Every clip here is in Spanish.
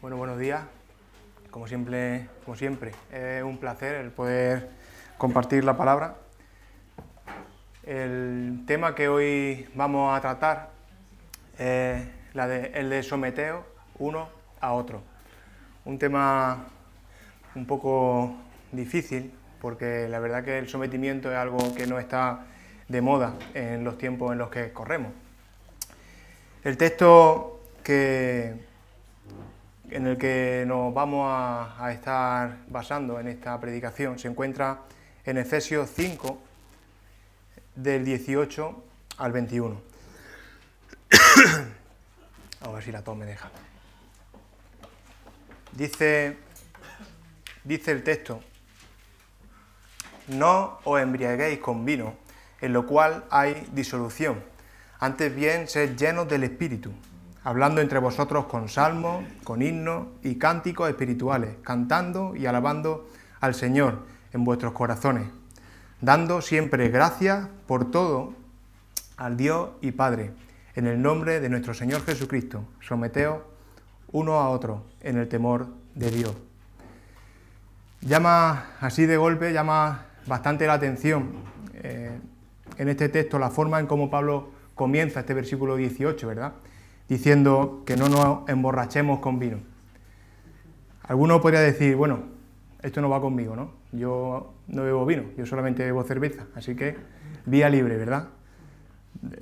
Bueno, buenos días. Como siempre, como siempre, es un placer el poder compartir la palabra. El tema que hoy vamos a tratar es el de someteo uno a otro. Un tema un poco difícil porque la verdad que el sometimiento es algo que no está de moda en los tiempos en los que corremos. El texto que, en el que nos vamos a, estar basando en esta predicación se encuentra en Efesios 5, del 18 al 21. a ver si la tome me deja. Dice, dice el texto, no os embriaguéis con vino, en lo cual hay disolución, antes bien sed llenos del Espíritu hablando entre vosotros con salmos, con himnos y cánticos espirituales, cantando y alabando al Señor en vuestros corazones, dando siempre gracias por todo al Dios y Padre, en el nombre de nuestro Señor Jesucristo. Someteos uno a otro en el temor de Dios. Llama así de golpe, llama bastante la atención eh, en este texto la forma en cómo Pablo comienza este versículo 18, ¿verdad? Diciendo que no nos emborrachemos con vino. Alguno podría decir, bueno, esto no va conmigo, ¿no? Yo no bebo vino, yo solamente bebo cerveza, así que vía libre, ¿verdad?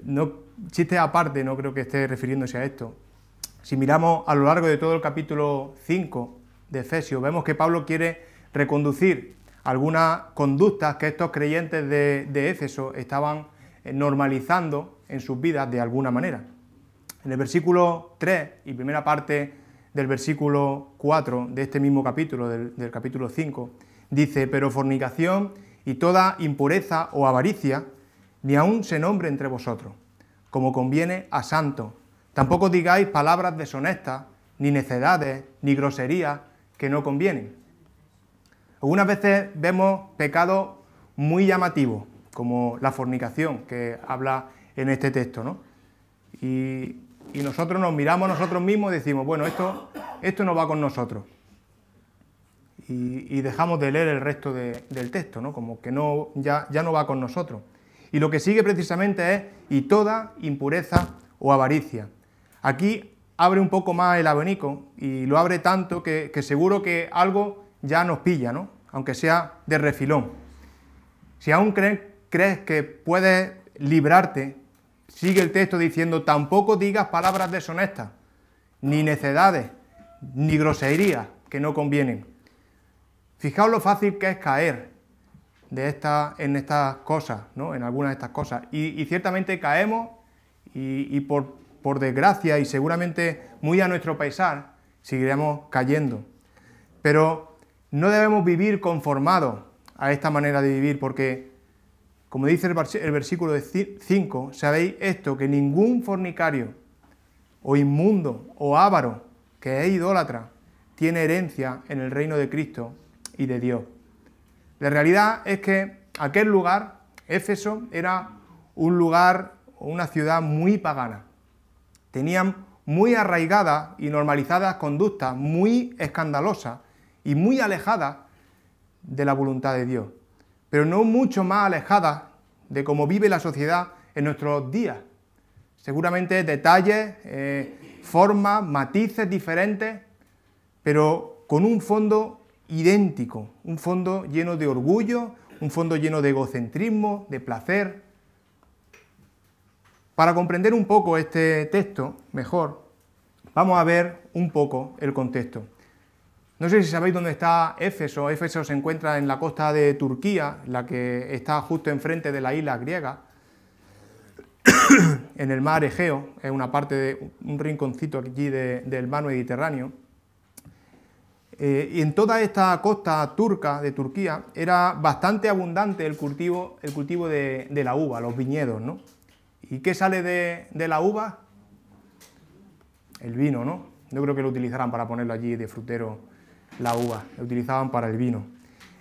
No, chiste aparte, no creo que esté refiriéndose a esto. Si miramos a lo largo de todo el capítulo 5 de Efesios, vemos que Pablo quiere reconducir algunas conductas que estos creyentes de, de Éfeso estaban normalizando en sus vidas de alguna manera. En el versículo 3 y primera parte del versículo 4 de este mismo capítulo, del, capítulo 5, dice, pero fornicación y toda impureza o avaricia, ni aun se nombre entre vosotros, como conviene a santo. Tampoco digáis palabras deshonestas, ni necedades, ni groserías que no convienen. Algunas veces vemos pecados muy llamativos, como la fornicación que habla en este texto, ¿no? Y y nosotros nos miramos nosotros mismos y decimos, bueno, esto, esto no va con nosotros. Y, dejamos de leer el resto del texto, ¿no? como que no, ya, ya no va con nosotros. Y lo que sigue precisamente es, y toda impureza o avaricia. Aquí abre un poco más el abanico y lo abre tanto que, seguro que algo ya nos pilla, ¿no? aunque sea de refilón. Si aún crees que puedes librarte Sigue el texto diciendo, tampoco digas palabras deshonestas, ni necedades, ni groserías que no convienen. Fijaos lo fácil que es caer de esta, en estas cosas, ¿no? en algunas de estas cosas. Y, ciertamente caemos y, por, por, desgracia y seguramente muy a nuestro pesar, seguiremos cayendo. Pero no debemos vivir conformados a esta manera de vivir porque como dice el versículo 5, sabéis esto, que ningún fornicario o inmundo o ávaro que es idólatra tiene herencia en el reino de Cristo y de Dios. La realidad es que aquel lugar, Éfeso, era un lugar o una ciudad muy pagana. Tenían muy arraigadas y normalizadas conductas muy escandalosas y muy alejadas de la voluntad de Dios pero no mucho más alejada de cómo vive la sociedad en nuestros días. Seguramente detalles, eh, formas, matices diferentes, pero con un fondo idéntico, un fondo lleno de orgullo, un fondo lleno de egocentrismo, de placer. Para comprender un poco este texto mejor, vamos a ver un poco el contexto. No sé si sabéis dónde está Éfeso. Éfeso se encuentra en la costa de Turquía, la que está justo enfrente de la isla griega, en el mar Egeo, es una parte de un rinconcito aquí del mar Mediterráneo. Eh, y en toda esta costa turca de Turquía era bastante abundante el cultivo, el cultivo de, la uva, los viñedos, ¿no? ¿Y qué sale de, de la uva? El vino, ¿no? Yo creo que lo utilizarán para ponerlo allí de frutero la uva, la utilizaban para el vino.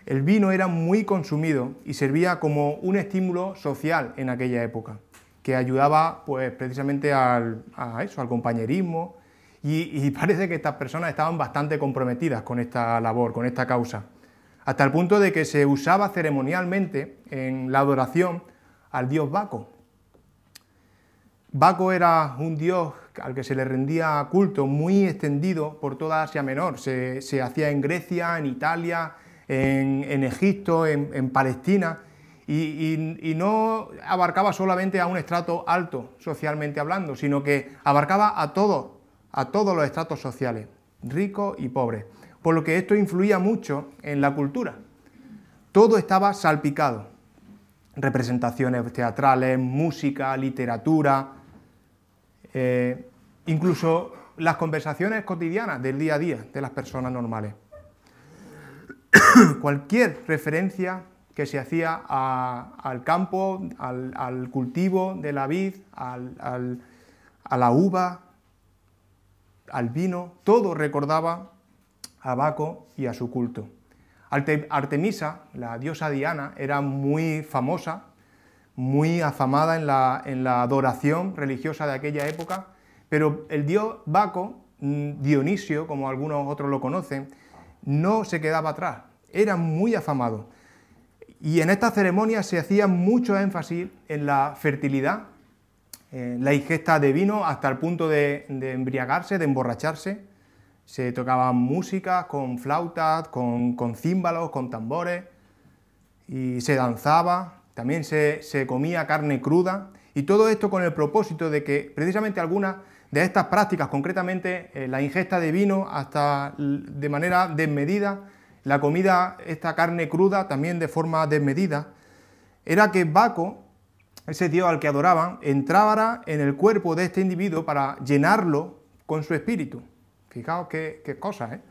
El vino era muy consumido y servía como un estímulo social en aquella época, que ayudaba pues, precisamente al, a eso, al compañerismo y, parece que estas personas estaban bastante comprometidas con esta labor, con esta causa, hasta el punto de que se usaba ceremonialmente en la adoración al dios Baco. Baco era un dios al que se le rendía culto muy extendido por toda Asia Menor. Se, hacía en Grecia, en Italia, en, Egipto, en, Palestina, y, no abarcaba solamente a un estrato alto socialmente hablando, sino que abarcaba a todos, a todos los estratos sociales, ricos y pobres. Por lo que esto influía mucho en la cultura. Todo estaba salpicado. Representaciones teatrales, música, literatura, eh, incluso las conversaciones cotidianas del día a día de las personas normales. Cualquier referencia que se hacía al campo, al, cultivo de la vid, a la uva, al vino, todo recordaba a Baco y a su culto. Artemisa, la diosa Diana, era muy famosa, muy afamada en la, en la adoración religiosa de aquella época, pero el dios Baco, mm, Dionisio, como algunos otros lo conocen, no se quedaba atrás, era muy afamado. Y en esta ceremonia se hacía mucho énfasis en la fertilidad, la ingesta de vino hasta el punto de, embriagarse, de emborracharse. Se tocaba música con flautas, con, con címbalos, con tambores, y se danzaba, también se, comía carne cruda, y todo esto con el propósito de que precisamente algunas de estas prácticas, concretamente eh, la ingesta de vino hasta de manera desmedida, la comida, esta carne cruda también de forma desmedida, era que Baco, ese dios al que adoraban, entraba en el cuerpo de este individuo para llenarlo con su espíritu. Fijaos qué, qué cosa, ¿eh?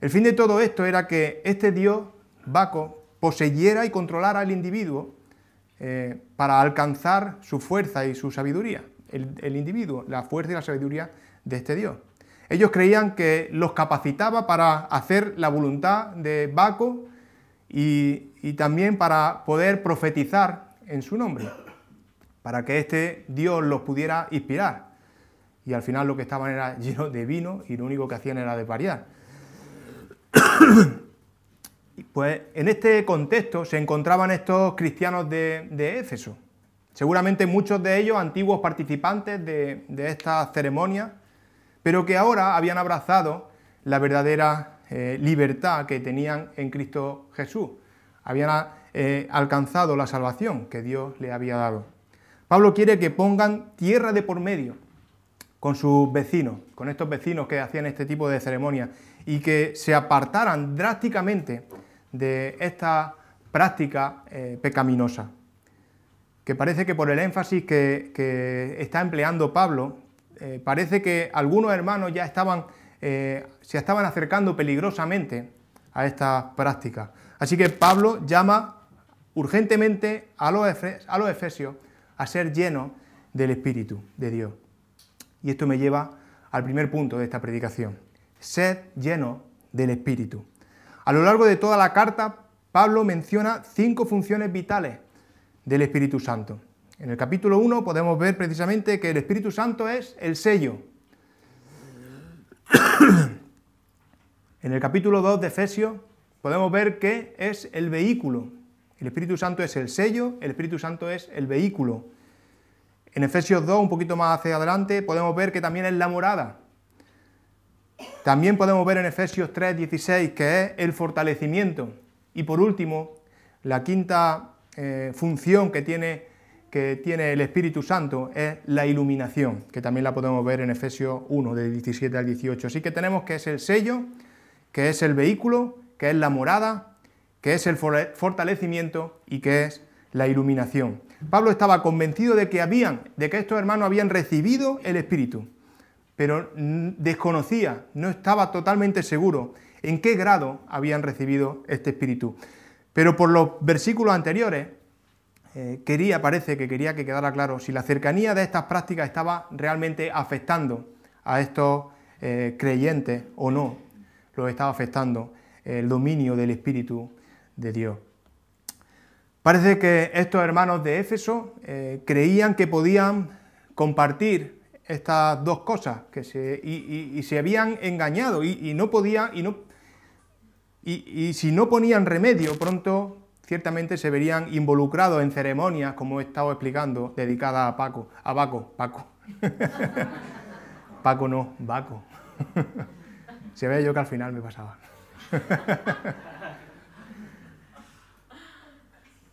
El fin de todo esto era que este dios, Baco, poseyera y controlara al individuo eh, para alcanzar su fuerza y su sabiduría. el individuo, la fuerza y la sabiduría de este dios. Ellos creían que los capacitaba para hacer la voluntad de Baco y, también para poder profetizar en su nombre, para que este Dios los pudiera inspirar. Y al final lo que estaban era llenos de vino y lo único que hacían era desvariar. Pues en este contexto se encontraban estos cristianos de, Éfeso. Seguramente muchos de ellos antiguos participantes de, de estas ceremonias pero que ahora habían abrazado la verdadera eh, libertad que tenían en Cristo Jesús. Habían eh, alcanzado la salvación que Dios le había dado. Pablo quiere que pongan tierra de por medio con sus vecinos, con estos vecinos que hacían este tipo de ceremonias, y que se apartaran drásticamente de esta práctica eh, pecaminosa. Que parece que por el énfasis que está empleando Pablo, eh, parece que algunos hermanos ya estaban, eh, se estaban acercando peligrosamente a esta práctica. Así que Pablo llama urgentemente a los, a los efesios a ser llenos del Espíritu de Dios. Y esto me lleva al primer punto de esta predicación. Ser lleno del Espíritu. A lo largo de toda la carta, Pablo menciona cinco funciones vitales del Espíritu Santo. En el capítulo 1 podemos ver precisamente que el Espíritu Santo es el sello. en el capítulo 2 de Efesios podemos ver que es el vehículo. El Espíritu Santo es el sello, el Espíritu Santo es el vehículo. En Efesios 2, un poquito más hacia adelante, podemos ver que también es la morada. También podemos ver en Efesios 3, 16 que es el fortalecimiento. Y por último, la quinta eh, función que tiene que tiene el Espíritu Santo es la iluminación, que también la podemos ver en Efesios 1, del 17 al 18. Así que tenemos que es el sello, que es el vehículo, que es la morada, que es el fortalecimiento y que es la iluminación. Pablo estaba convencido de que habían, de que estos hermanos habían recibido el Espíritu, pero desconocía, no estaba totalmente seguro en qué grado habían recibido este Espíritu. Pero por los versículos anteriores eh, quería, parece que quería que quedara claro si la cercanía de estas prácticas estaba realmente afectando a estos eh, creyentes o no, lo estaba afectando el dominio del Espíritu de Dios. Parece que estos hermanos de Éfeso eh, creían que podían compartir estas dos cosas que se, y, se habían engañado y, no podía y no y, si no ponían remedio pronto ciertamente se verían involucrados en ceremonias como he estado explicando dedicadas a Paco a Baco Paco. Paco no Baco. Se ve yo que al final me pasaba.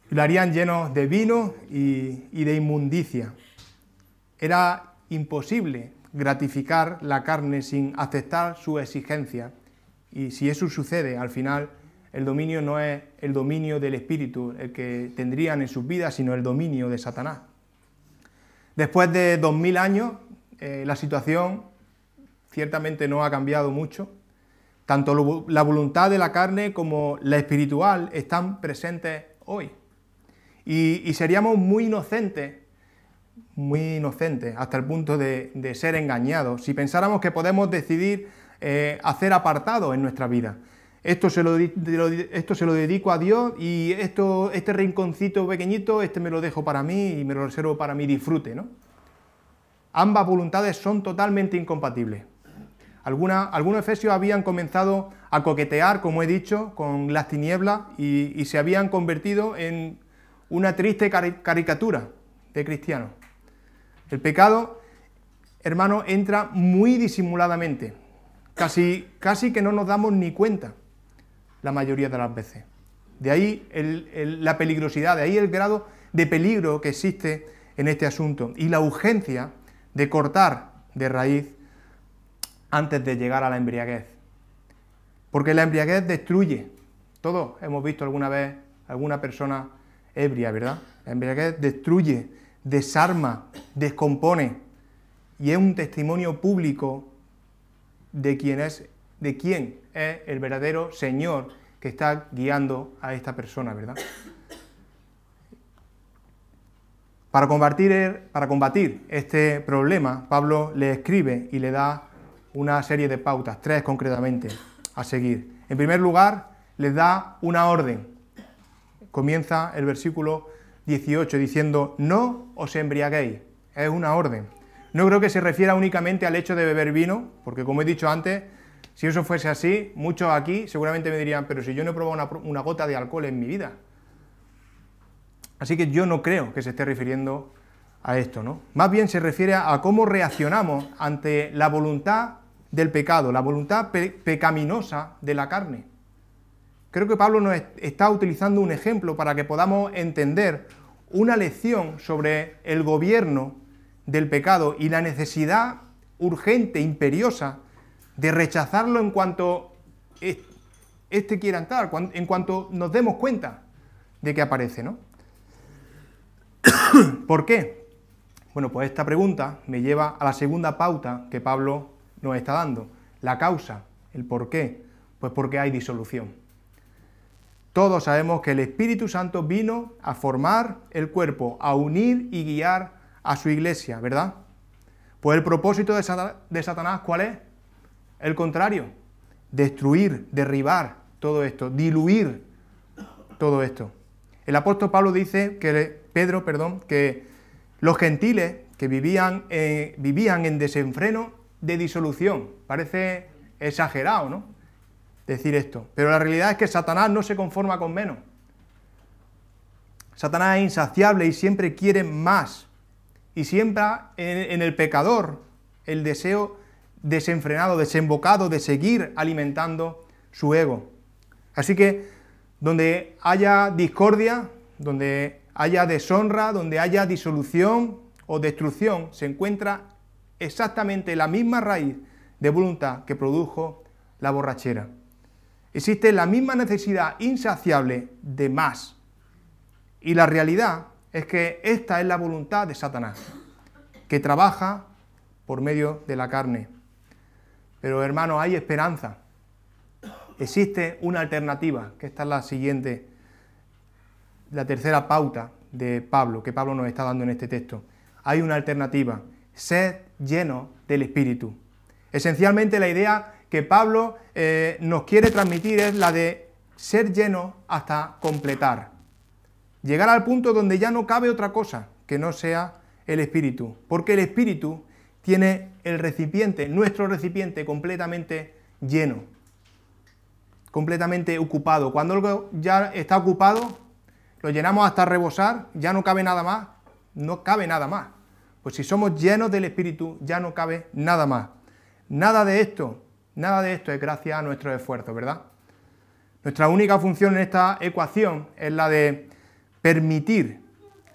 Lo harían lleno de vino y de inmundicia. Era imposible gratificar la carne sin aceptar su exigencia. Y si eso sucede, al final el dominio no es el dominio del espíritu el que tendrían en sus vidas, sino el dominio de Satanás. Después de dos mil años, eh, la situación ciertamente no ha cambiado mucho. Tanto la voluntad de la carne como la espiritual están presentes hoy. y seríamos muy inocentes muy inocente hasta el punto de, ser engañados. Si pensáramos que podemos decidir eh, hacer apartado en nuestra vida, esto se, lo, esto se lo dedico a Dios y esto, este rinconcito pequeñito, este me lo dejo para mí y me lo reservo para mi disfrute. ¿no? Ambas voluntades son totalmente incompatibles. algunos efesios habían comenzado a coquetear, como he dicho, con las tinieblas y, se habían convertido en una triste caricatura de cristianos. El pecado, hermano, entra muy disimuladamente, casi, casi que no nos damos ni cuenta la mayoría de las veces. De ahí la peligrosidad, de ahí el grado de peligro que existe en este asunto y la urgencia de cortar de raíz antes de llegar a la embriaguez. Porque la embriaguez destruye. Todos hemos visto alguna vez alguna persona ebria, ¿verdad? La embriaguez destruye desarma, descompone y es un testimonio público de quién es, de quién es el verdadero Señor que está guiando a esta persona, ¿verdad? Para combatir, este problema, Pablo le escribe y le da una serie de pautas, tres concretamente, a seguir. En primer lugar, les da una orden. Comienza el versículo 18 diciendo, no os embriaguéis. Es una orden. No creo que se refiera únicamente al hecho de beber vino, porque como he dicho antes, si eso fuese así, muchos aquí seguramente me dirían, pero si yo no he probado una, gota de alcohol en mi vida. Así que yo no creo que se esté refiriendo a esto, ¿no? Más bien se refiere a cómo reaccionamos ante la voluntad del pecado, la voluntad pecaminosa de la carne. Creo que Pablo nos está utilizando un ejemplo para que podamos entender una lección sobre el gobierno del pecado y la necesidad urgente, imperiosa, de rechazarlo en cuanto éste quiera entrar, en cuanto nos demos cuenta de que aparece, ¿no? ¿Por qué? Bueno, pues esta pregunta me lleva a la segunda pauta que Pablo nos está dando, la causa, el por qué. Pues porque hay disolución. Todos sabemos que el Espíritu Santo vino a formar el cuerpo, a unir y guiar a su iglesia, ¿verdad? Pues el propósito de Satanás, ¿cuál es? El contrario, destruir, derribar todo esto, diluir todo esto. El apóstol Pablo dice que Pedro, perdón, que los gentiles que vivían, eh, vivían en desenfreno de disolución. Parece exagerado, ¿no? Decir esto. Pero la realidad es que Satanás no se conforma con menos. Satanás es insaciable y siempre quiere más. Y siempre en, el pecador el deseo desenfrenado, desembocado de seguir alimentando su ego. Así que donde haya discordia, donde haya deshonra, donde haya disolución o destrucción, se encuentra exactamente la misma raíz de voluntad que produjo la borrachera. Existe la misma necesidad insaciable de más. Y la realidad es que esta es la voluntad de Satanás, que trabaja por medio de la carne. Pero hermano, hay esperanza. Existe una alternativa, que esta es la siguiente, la tercera pauta de Pablo, que Pablo nos está dando en este texto. Hay una alternativa, sed lleno del Espíritu. Esencialmente la idea que Pablo eh, nos quiere transmitir es la de ser lleno hasta completar. Llegar al punto donde ya no cabe otra cosa que no sea el Espíritu. Porque el Espíritu tiene el recipiente, nuestro recipiente completamente lleno, completamente ocupado. Cuando algo ya está ocupado, lo llenamos hasta rebosar, ya no cabe nada más, no cabe nada más. Pues si somos llenos del Espíritu, ya no cabe nada más. Nada de esto, nada de esto es gracias a nuestro esfuerzo, ¿verdad? Nuestra única función en esta ecuación es la de permitir,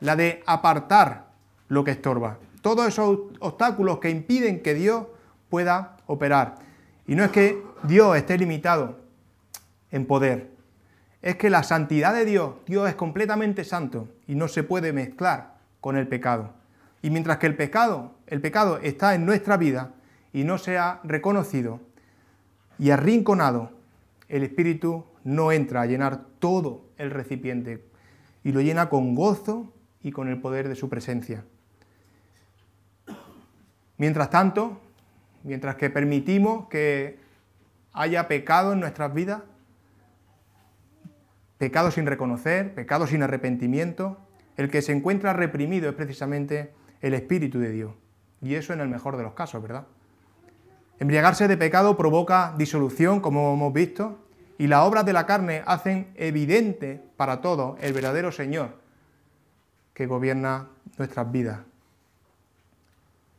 la de apartar lo que estorba. Todos esos obstáculos que impiden que Dios pueda operar. Y no es que Dios esté limitado en poder, es que la santidad de Dios, Dios es completamente santo y no se puede mezclar con el pecado. Y mientras que el pecado, el pecado está en nuestra vida y no sea reconocido y arrinconado, el Espíritu no entra a llenar todo el recipiente y lo llena con gozo y con el poder de su presencia. Mientras tanto, mientras que permitimos que haya pecado en nuestras vidas, pecado sin reconocer, pecado sin arrepentimiento, el que se encuentra reprimido es precisamente el Espíritu de Dios. Y eso en el mejor de los casos, ¿verdad? Embriagarse de pecado provoca disolución, como hemos visto, y las obras de la carne hacen evidente para todos el verdadero Señor que gobierna nuestras vidas.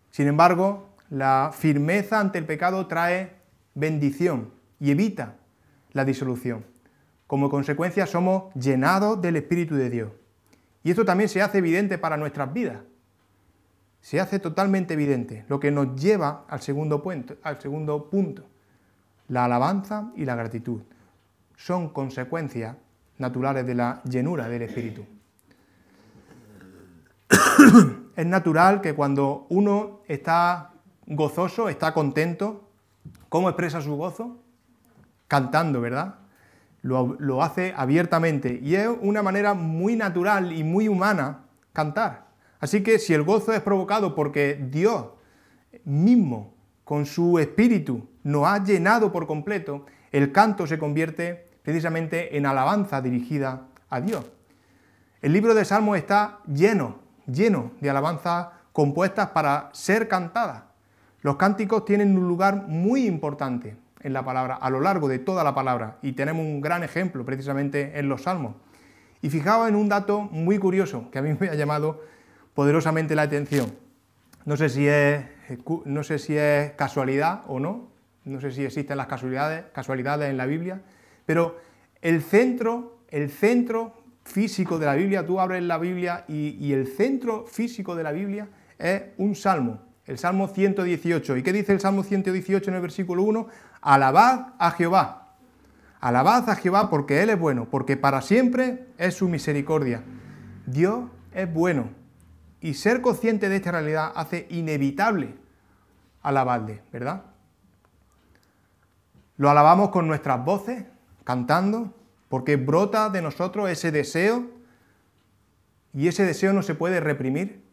Sin embargo, la firmeza ante el pecado trae bendición y evita la disolución. Como consecuencia somos llenados del Espíritu de Dios. Y esto también se hace evidente para nuestras vidas. Se hace totalmente evidente, lo que nos lleva al segundo punto, al segundo punto la alabanza y la gratitud son consecuencias naturales de la llenura del Espíritu. es natural que cuando uno está gozoso, está contento, ¿cómo expresa su gozo? Cantando, ¿verdad? Lo, lo, hace abiertamente y es una manera muy natural y muy humana cantar. Así que si el gozo es provocado porque Dios mismo, con su espíritu, nos ha llenado por completo, el canto se convierte precisamente en alabanza dirigida a Dios. El libro de Salmos está lleno, lleno de alabanzas compuestas para ser cantadas. Los cánticos tienen un lugar muy importante en la palabra, a lo largo de toda la palabra, y tenemos un gran ejemplo precisamente en los Salmos. Y fijaos en un dato muy curioso que a mí me ha llamado poderosamente la atención. No sé si es, no sé si es casualidad o no, no sé si existen las casualidades, casualidades en la Biblia, pero el centro, el centro físico de la Biblia, tú abres la Biblia y, el centro físico de la Biblia es un salmo, el Salmo 118. ¿Y qué dice el Salmo 118 en el versículo 1? Alabad a Jehová. Alabad a Jehová porque Él es bueno, porque para siempre es su misericordia. Dios es bueno. Y ser consciente de esta realidad hace inevitable alabarle, ¿verdad? Lo alabamos con nuestras voces, cantando, porque brota de nosotros ese deseo y ese deseo no se puede reprimir.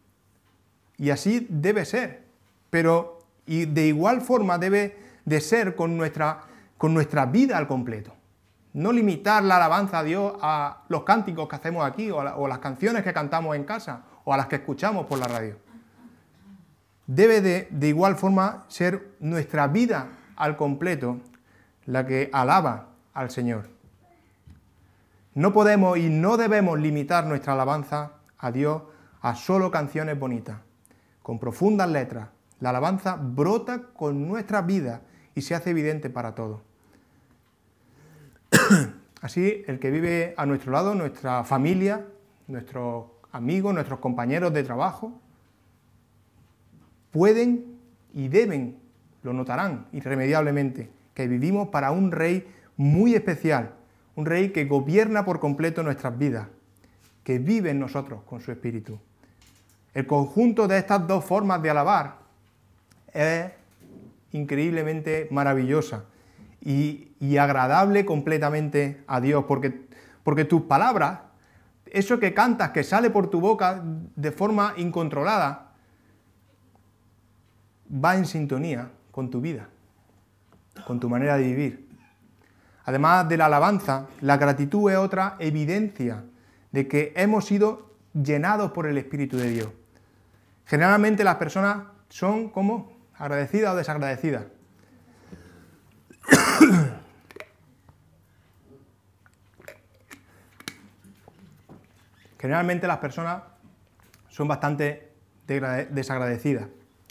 Y así debe ser. Pero y de igual forma debe de ser con nuestra, con nuestra vida al completo. No limitar la alabanza a Dios a los cánticos que hacemos aquí o, o las canciones que cantamos en casa o a las que escuchamos por la radio. Debe de, de igual forma ser nuestra vida al completo la que alaba al Señor. No podemos y no debemos limitar nuestra alabanza a Dios a solo canciones bonitas, con profundas letras. La alabanza brota con nuestra vida y se hace evidente para todos. Así, el que vive a nuestro lado, nuestra familia, nuestros amigos, nuestros compañeros de trabajo, pueden y deben, lo notarán irremediablemente, que vivimos para un rey muy especial, un rey que gobierna por completo nuestras vidas, que vive en nosotros con su espíritu. El conjunto de estas dos formas de alabar es increíblemente maravillosa y, agradable completamente a Dios, porque, porque tus palabras, eso que cantas, que sale por tu boca de forma incontrolada, va en sintonía con tu vida, con tu manera de vivir. Además de la alabanza, la gratitud es otra evidencia de que hemos sido llenados por el Espíritu de Dios. Generalmente las personas son como agradecidas o desagradecidas. Generalmente las personas son bastante desagradecidas.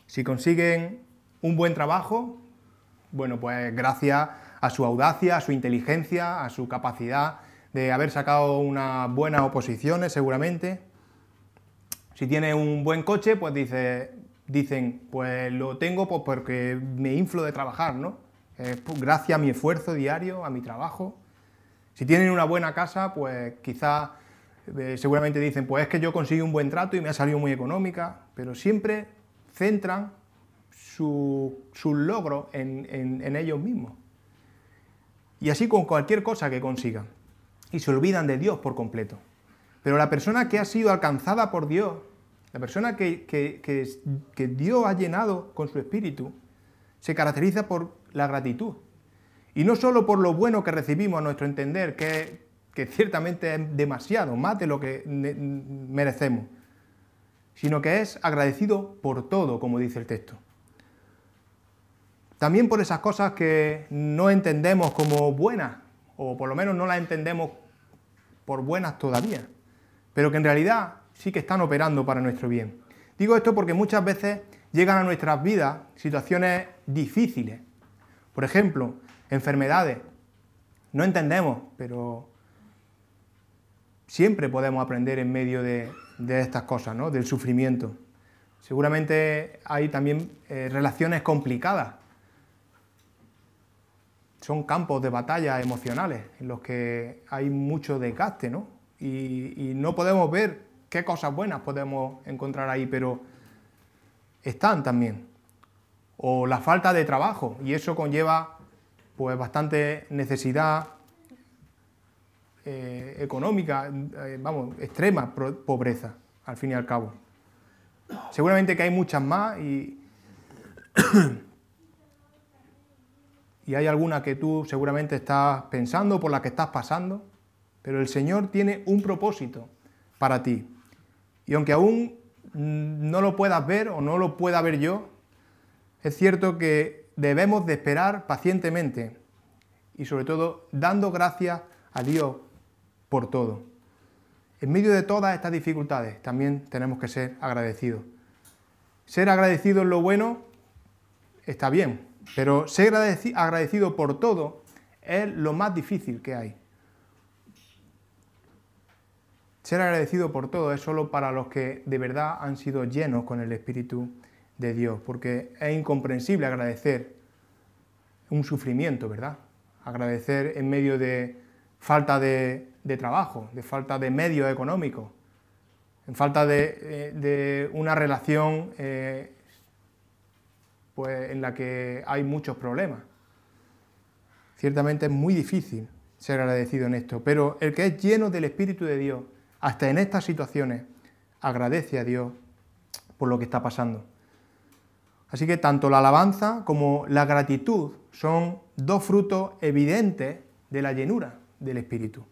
Si consiguen un buen trabajo, bueno, pues gracias a su audacia, a su inteligencia, a su capacidad de haber sacado unas buenas oposiciones seguramente. Si tiene un buen coche, pues dice, dicen, pues lo tengo pues porque me inflo de trabajar, ¿no? Gracias a mi esfuerzo diario, a mi trabajo. Si tienen una buena casa, pues quizás seguramente dicen, pues es que yo conseguí un buen trato y me ha salido muy económica, pero siempre centran sus su logros en, en ellos mismos. Y así con cualquier cosa que consigan. Y se olvidan de Dios por completo. Pero la persona que ha sido alcanzada por Dios, la persona que, que, que, Dios ha llenado con su espíritu, se caracteriza por la gratitud. Y no solo por lo bueno que recibimos a nuestro entender, que, que ciertamente es demasiado, más de lo que merecemos, sino que es agradecido por todo, como dice el texto. También por esas cosas que no entendemos como buenas, o por lo menos no las entendemos por buenas todavía, pero que en realidad sí que están operando para nuestro bien. Digo esto porque muchas veces llegan a nuestras vidas situaciones difíciles. Por ejemplo, enfermedades. No entendemos, pero siempre podemos aprender en medio de, estas cosas, ¿no? del sufrimiento. Seguramente hay también eh, relaciones complicadas. Son campos de batalla emocionales en los que hay mucho desgaste, ¿no? Y, y no podemos ver qué cosas buenas podemos encontrar ahí, pero están también. O la falta de trabajo, y eso conlleva pues bastante necesidad eh, económica, eh, vamos, extrema pobreza, al fin y al cabo. Seguramente que hay muchas más y, y hay alguna que tú seguramente estás pensando, por la que estás pasando, pero el Señor tiene un propósito para ti. Y aunque aún no lo puedas ver o no lo pueda ver yo, es cierto que debemos de esperar pacientemente y sobre todo dando gracias a Dios por todo. En medio de todas estas dificultades también tenemos que ser agradecidos. Ser agradecido en lo bueno está bien, pero ser agradecido por todo es lo más difícil que hay. Ser agradecido por todo es solo para los que de verdad han sido llenos con el Espíritu de Dios, porque es incomprensible agradecer un sufrimiento, ¿verdad? Agradecer en medio de falta de, trabajo, de falta de medios económicos, en falta de, eh, una relación eh, pues, en la que hay muchos problemas. Ciertamente es muy difícil ser agradecido en esto, pero el que es lleno del Espíritu de Dios, hasta en estas situaciones, agradece a Dios por lo que está pasando. Así que tanto la alabanza como la gratitud son dos frutos evidentes de la llenura del Espíritu.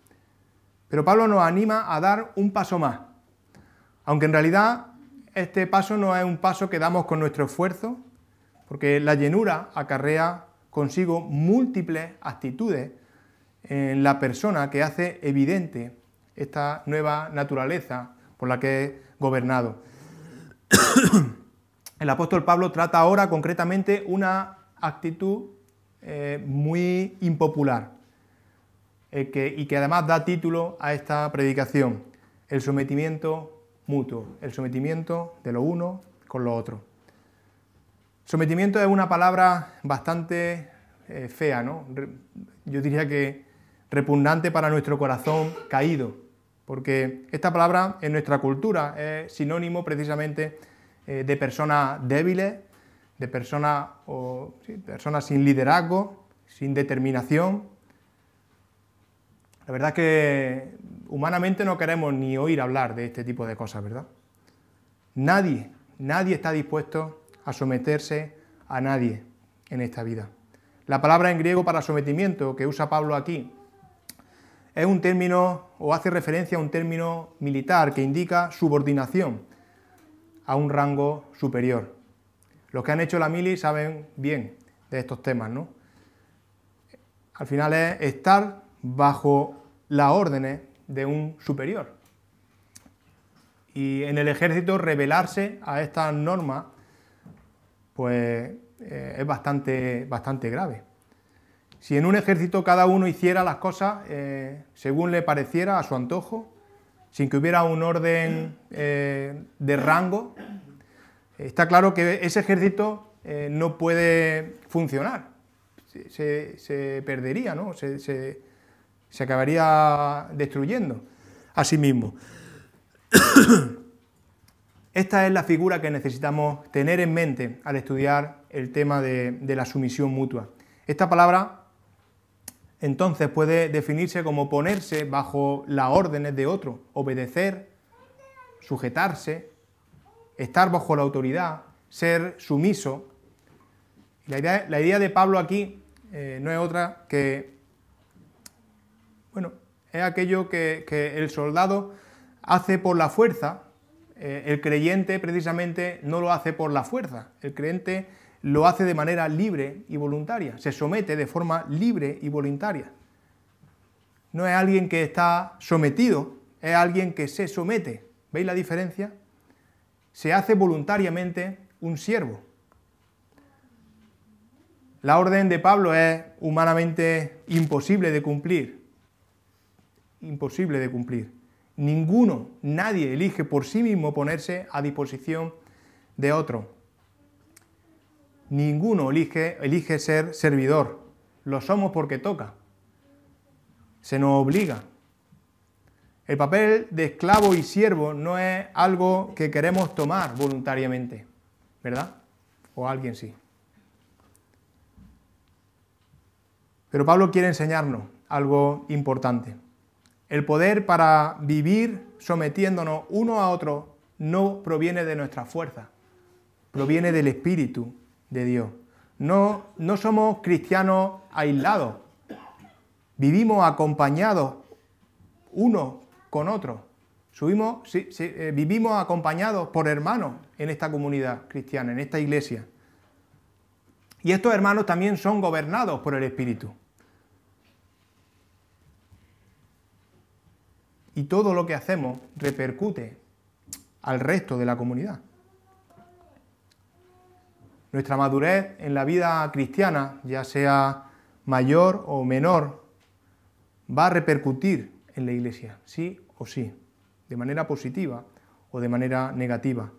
Pero Pablo nos anima a dar un paso más, aunque en realidad este paso no es un paso que damos con nuestro esfuerzo, porque la llenura acarrea consigo múltiples actitudes en la persona que hace evidente esta nueva naturaleza por la que es gobernado. El apóstol Pablo trata ahora concretamente una actitud eh, muy impopular, eh, y que además da título a esta predicación, el sometimiento mutuo, el sometimiento de lo uno con lo otro. Sometimiento es una palabra bastante eh, fea, ¿no? Yo diría que repugnante para nuestro corazón caído, porque esta palabra en nuestra cultura es sinónimo precisamente eh, de personas débiles, de personas, personas sin liderazgo, sin determinación, la verdad es que humanamente no queremos ni oír hablar de este tipo de cosas, ¿verdad? Nadie, nadie está dispuesto a someterse a nadie en esta vida. La palabra en griego para sometimiento que usa Pablo aquí es un término o hace referencia a un término militar que indica subordinación a un rango superior. Los que han hecho la mili saben bien de estos temas, ¿no? Al final es estar bajo las órdenes de un superior. Y en el ejército rebelarse a estas normas, pues eh, es bastante, bastante grave. Si en un ejército cada uno hiciera las cosas eh, según le pareciera, a su antojo, sin que hubiera un orden eh, de rango, está claro que ese ejército no puede funcionar, se, perdería, ¿no? se, se acabaría destruyendo a sí mismo. Esta es la figura que necesitamos tener en mente al estudiar el tema de, la sumisión mutua. Esta palabra entonces puede definirse como ponerse bajo las órdenes de otro, obedecer, sujetarse, estar bajo la autoridad, ser sumiso. La idea, de Pablo aquí eh, no es otra que, es aquello que el soldado hace por la fuerza, eh, el creyente precisamente no lo hace por la fuerza, el creyente lo hace de manera libre y voluntaria, se somete de forma libre y voluntaria. No es alguien que está sometido, es alguien que se somete. ¿Veis la diferencia? Se hace voluntariamente un siervo. La orden de Pablo es humanamente imposible de cumplir. Imposible de cumplir. Ninguno, nadie elige por sí mismo ponerse a disposición de otro. Ninguno elige, elige ser servidor. Lo somos porque toca. Se nos obliga. El papel de esclavo y siervo no es algo que queremos tomar voluntariamente, ¿verdad? O alguien sí. Pero Pablo quiere enseñarnos algo importante. El poder para vivir sometiéndonos uno a otro no proviene de nuestra fuerza, proviene del Espíritu de Dios. No, no somos cristianos aislados, vivimos acompañados uno con otro. Eh, vivimos acompañados por hermanos en esta comunidad cristiana, en esta iglesia. Y estos hermanos también son gobernados por el Espíritu. Y todo lo que hacemos repercute al resto de la comunidad. Nuestra madurez en la vida cristiana, ya sea mayor o menor, va a repercutir en la iglesia, sí o sí, de manera positiva o de manera negativa.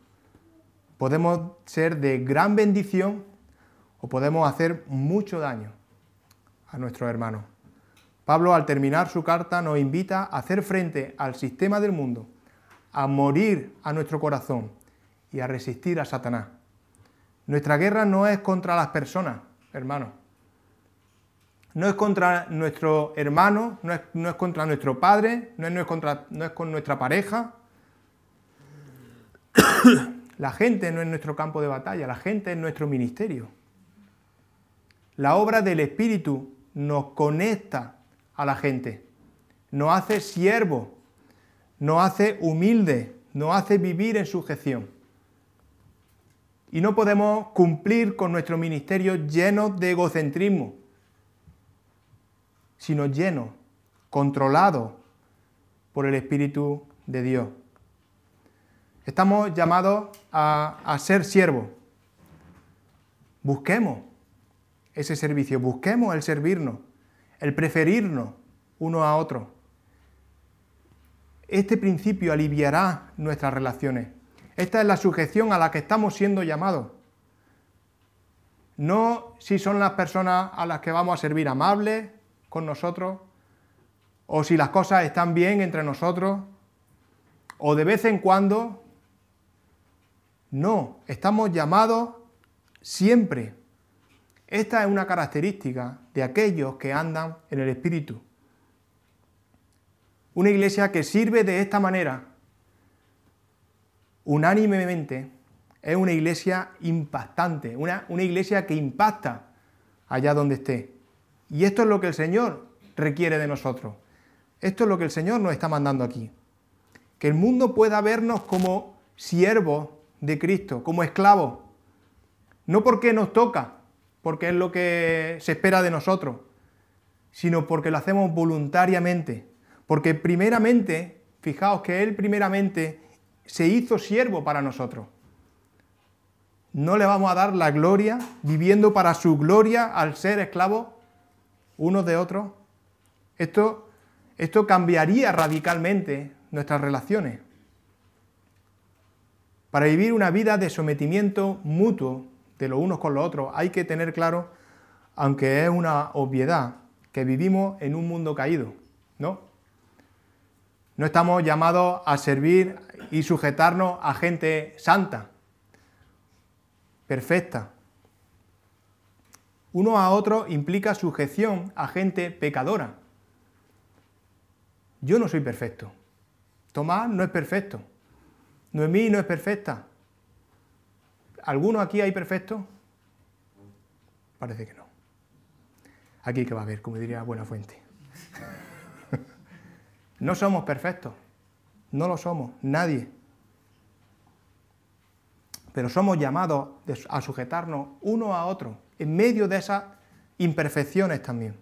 Podemos ser de gran bendición o podemos hacer mucho daño a nuestros hermanos. Pablo al terminar su carta nos invita a hacer frente al sistema del mundo, a morir a nuestro corazón y a resistir a Satanás. Nuestra guerra no es contra las personas, hermanos. No es contra nuestro hermano, no es, contra nuestro padre, no es, contra, no es con nuestra pareja. La gente no es nuestro campo de batalla, la gente es nuestro ministerio. La obra del Espíritu nos conecta a la gente, nos hace siervo, nos hace humilde, nos hace vivir en sujeción. Y no podemos cumplir con nuestro ministerio lleno de egocentrismo, sino lleno, controlado por el Espíritu de Dios. Estamos llamados a, a ser siervos. Busquemos ese servicio, busquemos el servirnos el preferirnos uno a otro. Este principio aliviará nuestras relaciones. Esta es la sujeción a la que estamos siendo llamados. No si son las personas a las que vamos a servir amables con nosotros, o si las cosas están bien entre nosotros, o de vez en cuando. No, estamos llamados siempre esta es una característica de aquellos que andan en el Espíritu. Una iglesia que sirve de esta manera, unánimemente, es una iglesia impactante, una, una iglesia que impacta allá donde esté. Y esto es lo que el Señor requiere de nosotros. Esto es lo que el Señor nos está mandando aquí. Que el mundo pueda vernos como siervos de Cristo, como esclavos, No porque nos toca, porque es lo que se espera de nosotros, sino porque lo hacemos voluntariamente. Porque primeramente, fijaos que Él primeramente se hizo siervo para nosotros. No le vamos a dar la gloria viviendo para su gloria al ser esclavos unos de otros. Esto, esto cambiaría radicalmente nuestras relaciones. Para vivir una vida de sometimiento mutuo de los unos con los otros, hay que tener claro, aunque es una obviedad, que vivimos en un mundo caído, ¿no? No estamos llamados a servir y sujetarnos a gente santa, perfecta. Uno a otro implica sujeción a gente pecadora. Yo no soy perfecto. Tomás no es perfecto. Noemí no es perfecta. ¿Alguno aquí hay perfecto? Parece que no. Aquí que va a haber, como diría Buena Fuente. no somos perfectos. No lo somos, nadie. Pero somos llamados a sujetarnos uno a otro en medio de esas imperfecciones también.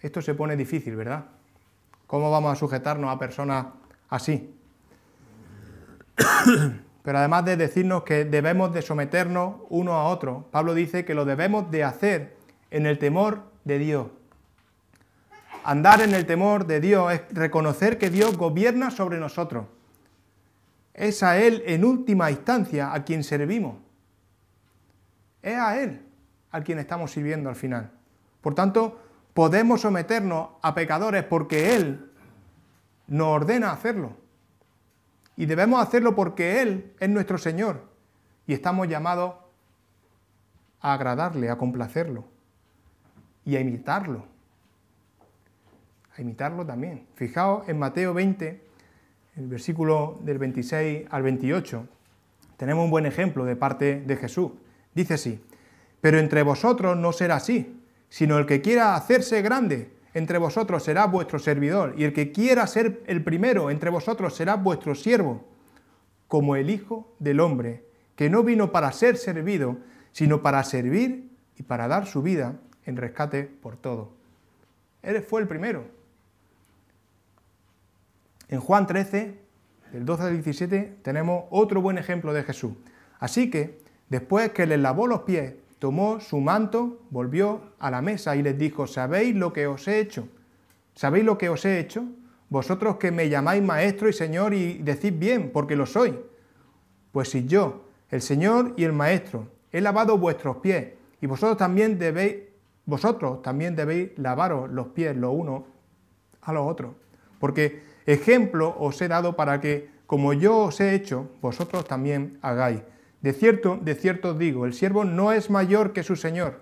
Esto se pone difícil, ¿verdad? ¿Cómo vamos a sujetarnos a personas así? Pero además de decirnos que debemos de someternos uno a otro, Pablo dice que lo debemos de hacer en el temor de Dios. Andar en el temor de Dios es reconocer que Dios gobierna sobre nosotros. Es a Él en última instancia a quien servimos. Es a Él a quien estamos sirviendo al final. Por tanto, podemos someternos a pecadores porque Él nos ordena hacerlo. Y debemos hacerlo porque Él es nuestro Señor y estamos llamados a agradarle, a complacerlo y a imitarlo. A imitarlo también. Fijaos en Mateo 20, el versículo del 26 al 28, tenemos un buen ejemplo de parte de Jesús. Dice así, pero entre vosotros no será así, sino el que quiera hacerse grande entre vosotros será vuestro servidor, y el que quiera ser el primero entre vosotros será vuestro siervo, como el Hijo del Hombre, que no vino para ser servido, sino para servir y para dar su vida en rescate por todo. Él fue el primero. En Juan 13, del 12 al 17, tenemos otro buen ejemplo de Jesús. Así que, después que les lavó los pies tomó su manto, volvió a la mesa y les dijo, ¿sabéis lo que os he hecho? ¿Sabéis lo que os he hecho? Vosotros que me llamáis maestro y señor y decís bien, porque lo soy. Pues si yo, el Señor y el Maestro, he lavado vuestros pies, y vosotros también debéis, vosotros también debéis lavaros los pies los unos a los otros. Porque ejemplo os he dado para que, como yo os he hecho, vosotros también hagáis. De cierto, de cierto digo, el siervo no es mayor que su Señor,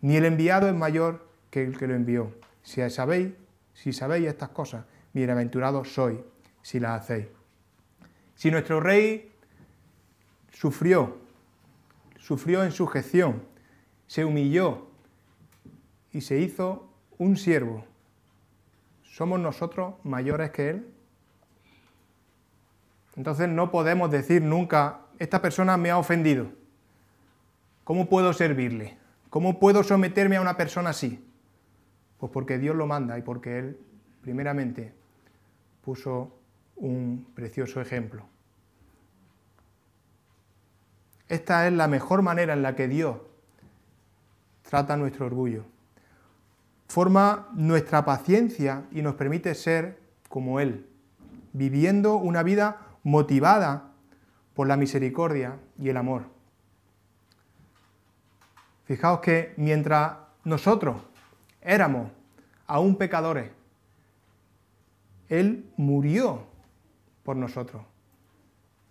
ni el enviado es mayor que el que lo envió. Si sabéis, si sabéis estas cosas, bienaventurados sois si las hacéis. Si nuestro rey sufrió, sufrió en sujeción, se humilló y se hizo un siervo, ¿somos nosotros mayores que él? Entonces no podemos decir nunca esta persona me ha ofendido. ¿Cómo puedo servirle? ¿Cómo puedo someterme a una persona así? Pues porque Dios lo manda y porque Él, primeramente, puso un precioso ejemplo. Esta es la mejor manera en la que Dios trata nuestro orgullo. Forma nuestra paciencia y nos permite ser como Él, viviendo una vida motivada por la misericordia y el amor. Fijaos que mientras nosotros éramos aún pecadores, Él murió por nosotros.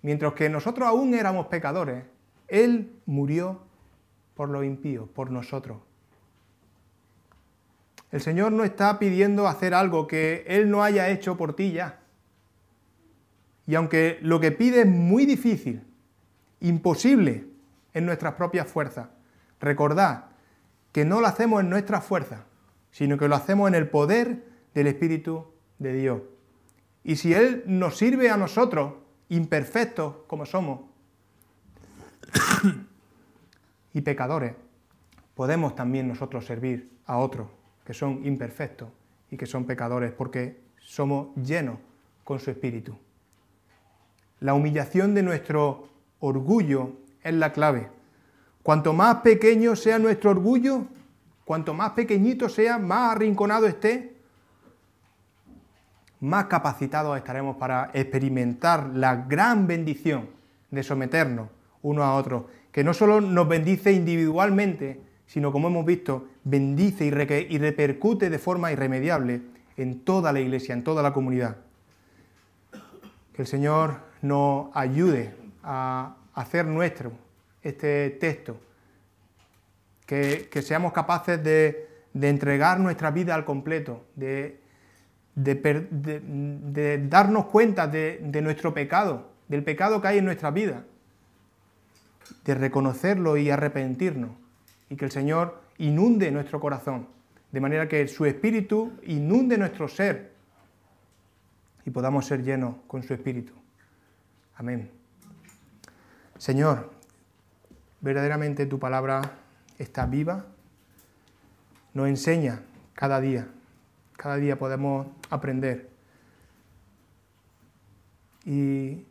Mientras que nosotros aún éramos pecadores, Él murió por los impíos, por nosotros. El Señor no está pidiendo hacer algo que Él no haya hecho por ti ya. Y aunque lo que pide es muy difícil, imposible en nuestras propias fuerzas, recordad que no lo hacemos en nuestras fuerzas, sino que lo hacemos en el poder del Espíritu de Dios. Y si Él nos sirve a nosotros, imperfectos como somos, y pecadores, podemos también nosotros servir a otros que son imperfectos y que son pecadores porque somos llenos con su espíritu. La humillación de nuestro orgullo es la clave. Cuanto más pequeño sea nuestro orgullo, cuanto más pequeñito sea, más arrinconado esté, más capacitados estaremos para experimentar la gran bendición de someternos uno a otro, que no solo nos bendice individualmente, sino como hemos visto, bendice y, repercute de forma irremediable en toda la iglesia, en toda la comunidad. Que el Señor nos ayude a hacer nuestro este texto, que, seamos capaces de, entregar nuestra vida al completo, de, de darnos cuenta de nuestro pecado, del pecado que hay en nuestra vida, de reconocerlo y arrepentirnos, y que el Señor inunde nuestro corazón, de manera que su Espíritu inunde nuestro ser y podamos ser llenos con su Espíritu. Amén. Señor, verdaderamente tu palabra está viva, nos enseña cada día, cada día podemos aprender. Y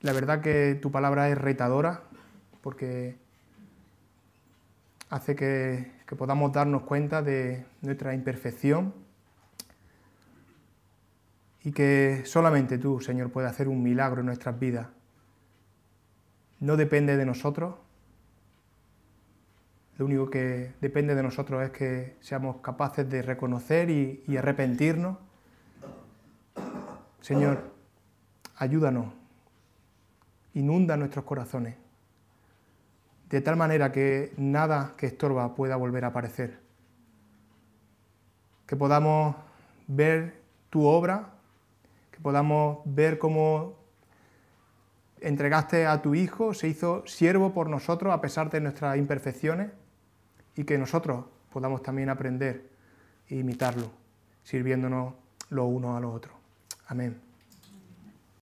la verdad que tu palabra es retadora porque hace que, podamos darnos cuenta de nuestra imperfección y que solamente tú, Señor, puedes hacer un milagro en nuestras vidas. No depende de nosotros, lo único que depende de nosotros es que seamos capaces de reconocer y, y arrepentirnos. Señor, ayúdanos, inunda nuestros corazones, de tal manera que nada que estorba pueda volver a aparecer. Que podamos ver tu obra, que podamos ver cómo entregaste a tu Hijo, se hizo siervo por nosotros a pesar de nuestras imperfecciones y que nosotros podamos también aprender e imitarlo, sirviéndonos los unos a los otros. Amén.